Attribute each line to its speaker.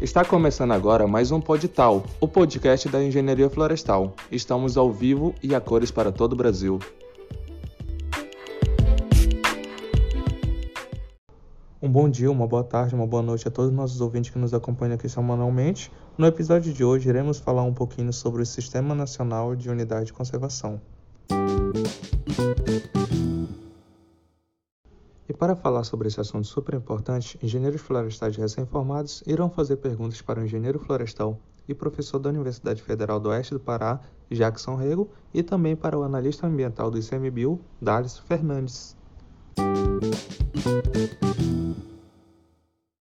Speaker 1: Está começando agora mais um Podital, o podcast da Engenharia Florestal. Estamos ao vivo e a cores para todo o Brasil. Um bom dia, uma boa tarde, uma boa noite a todos os nossos ouvintes que nos acompanham aqui semanalmente. No episódio de hoje, iremos falar um pouquinho sobre o Sistema Nacional de Unidade de Conservação. E para falar sobre esse assunto super importante, engenheiros florestais recém-formados irão fazer perguntas para o engenheiro florestal e professor da Universidade Federal do Oeste do Pará, Jackson Rego, e também para o analista ambiental do ICMBio, Dales Fernandes.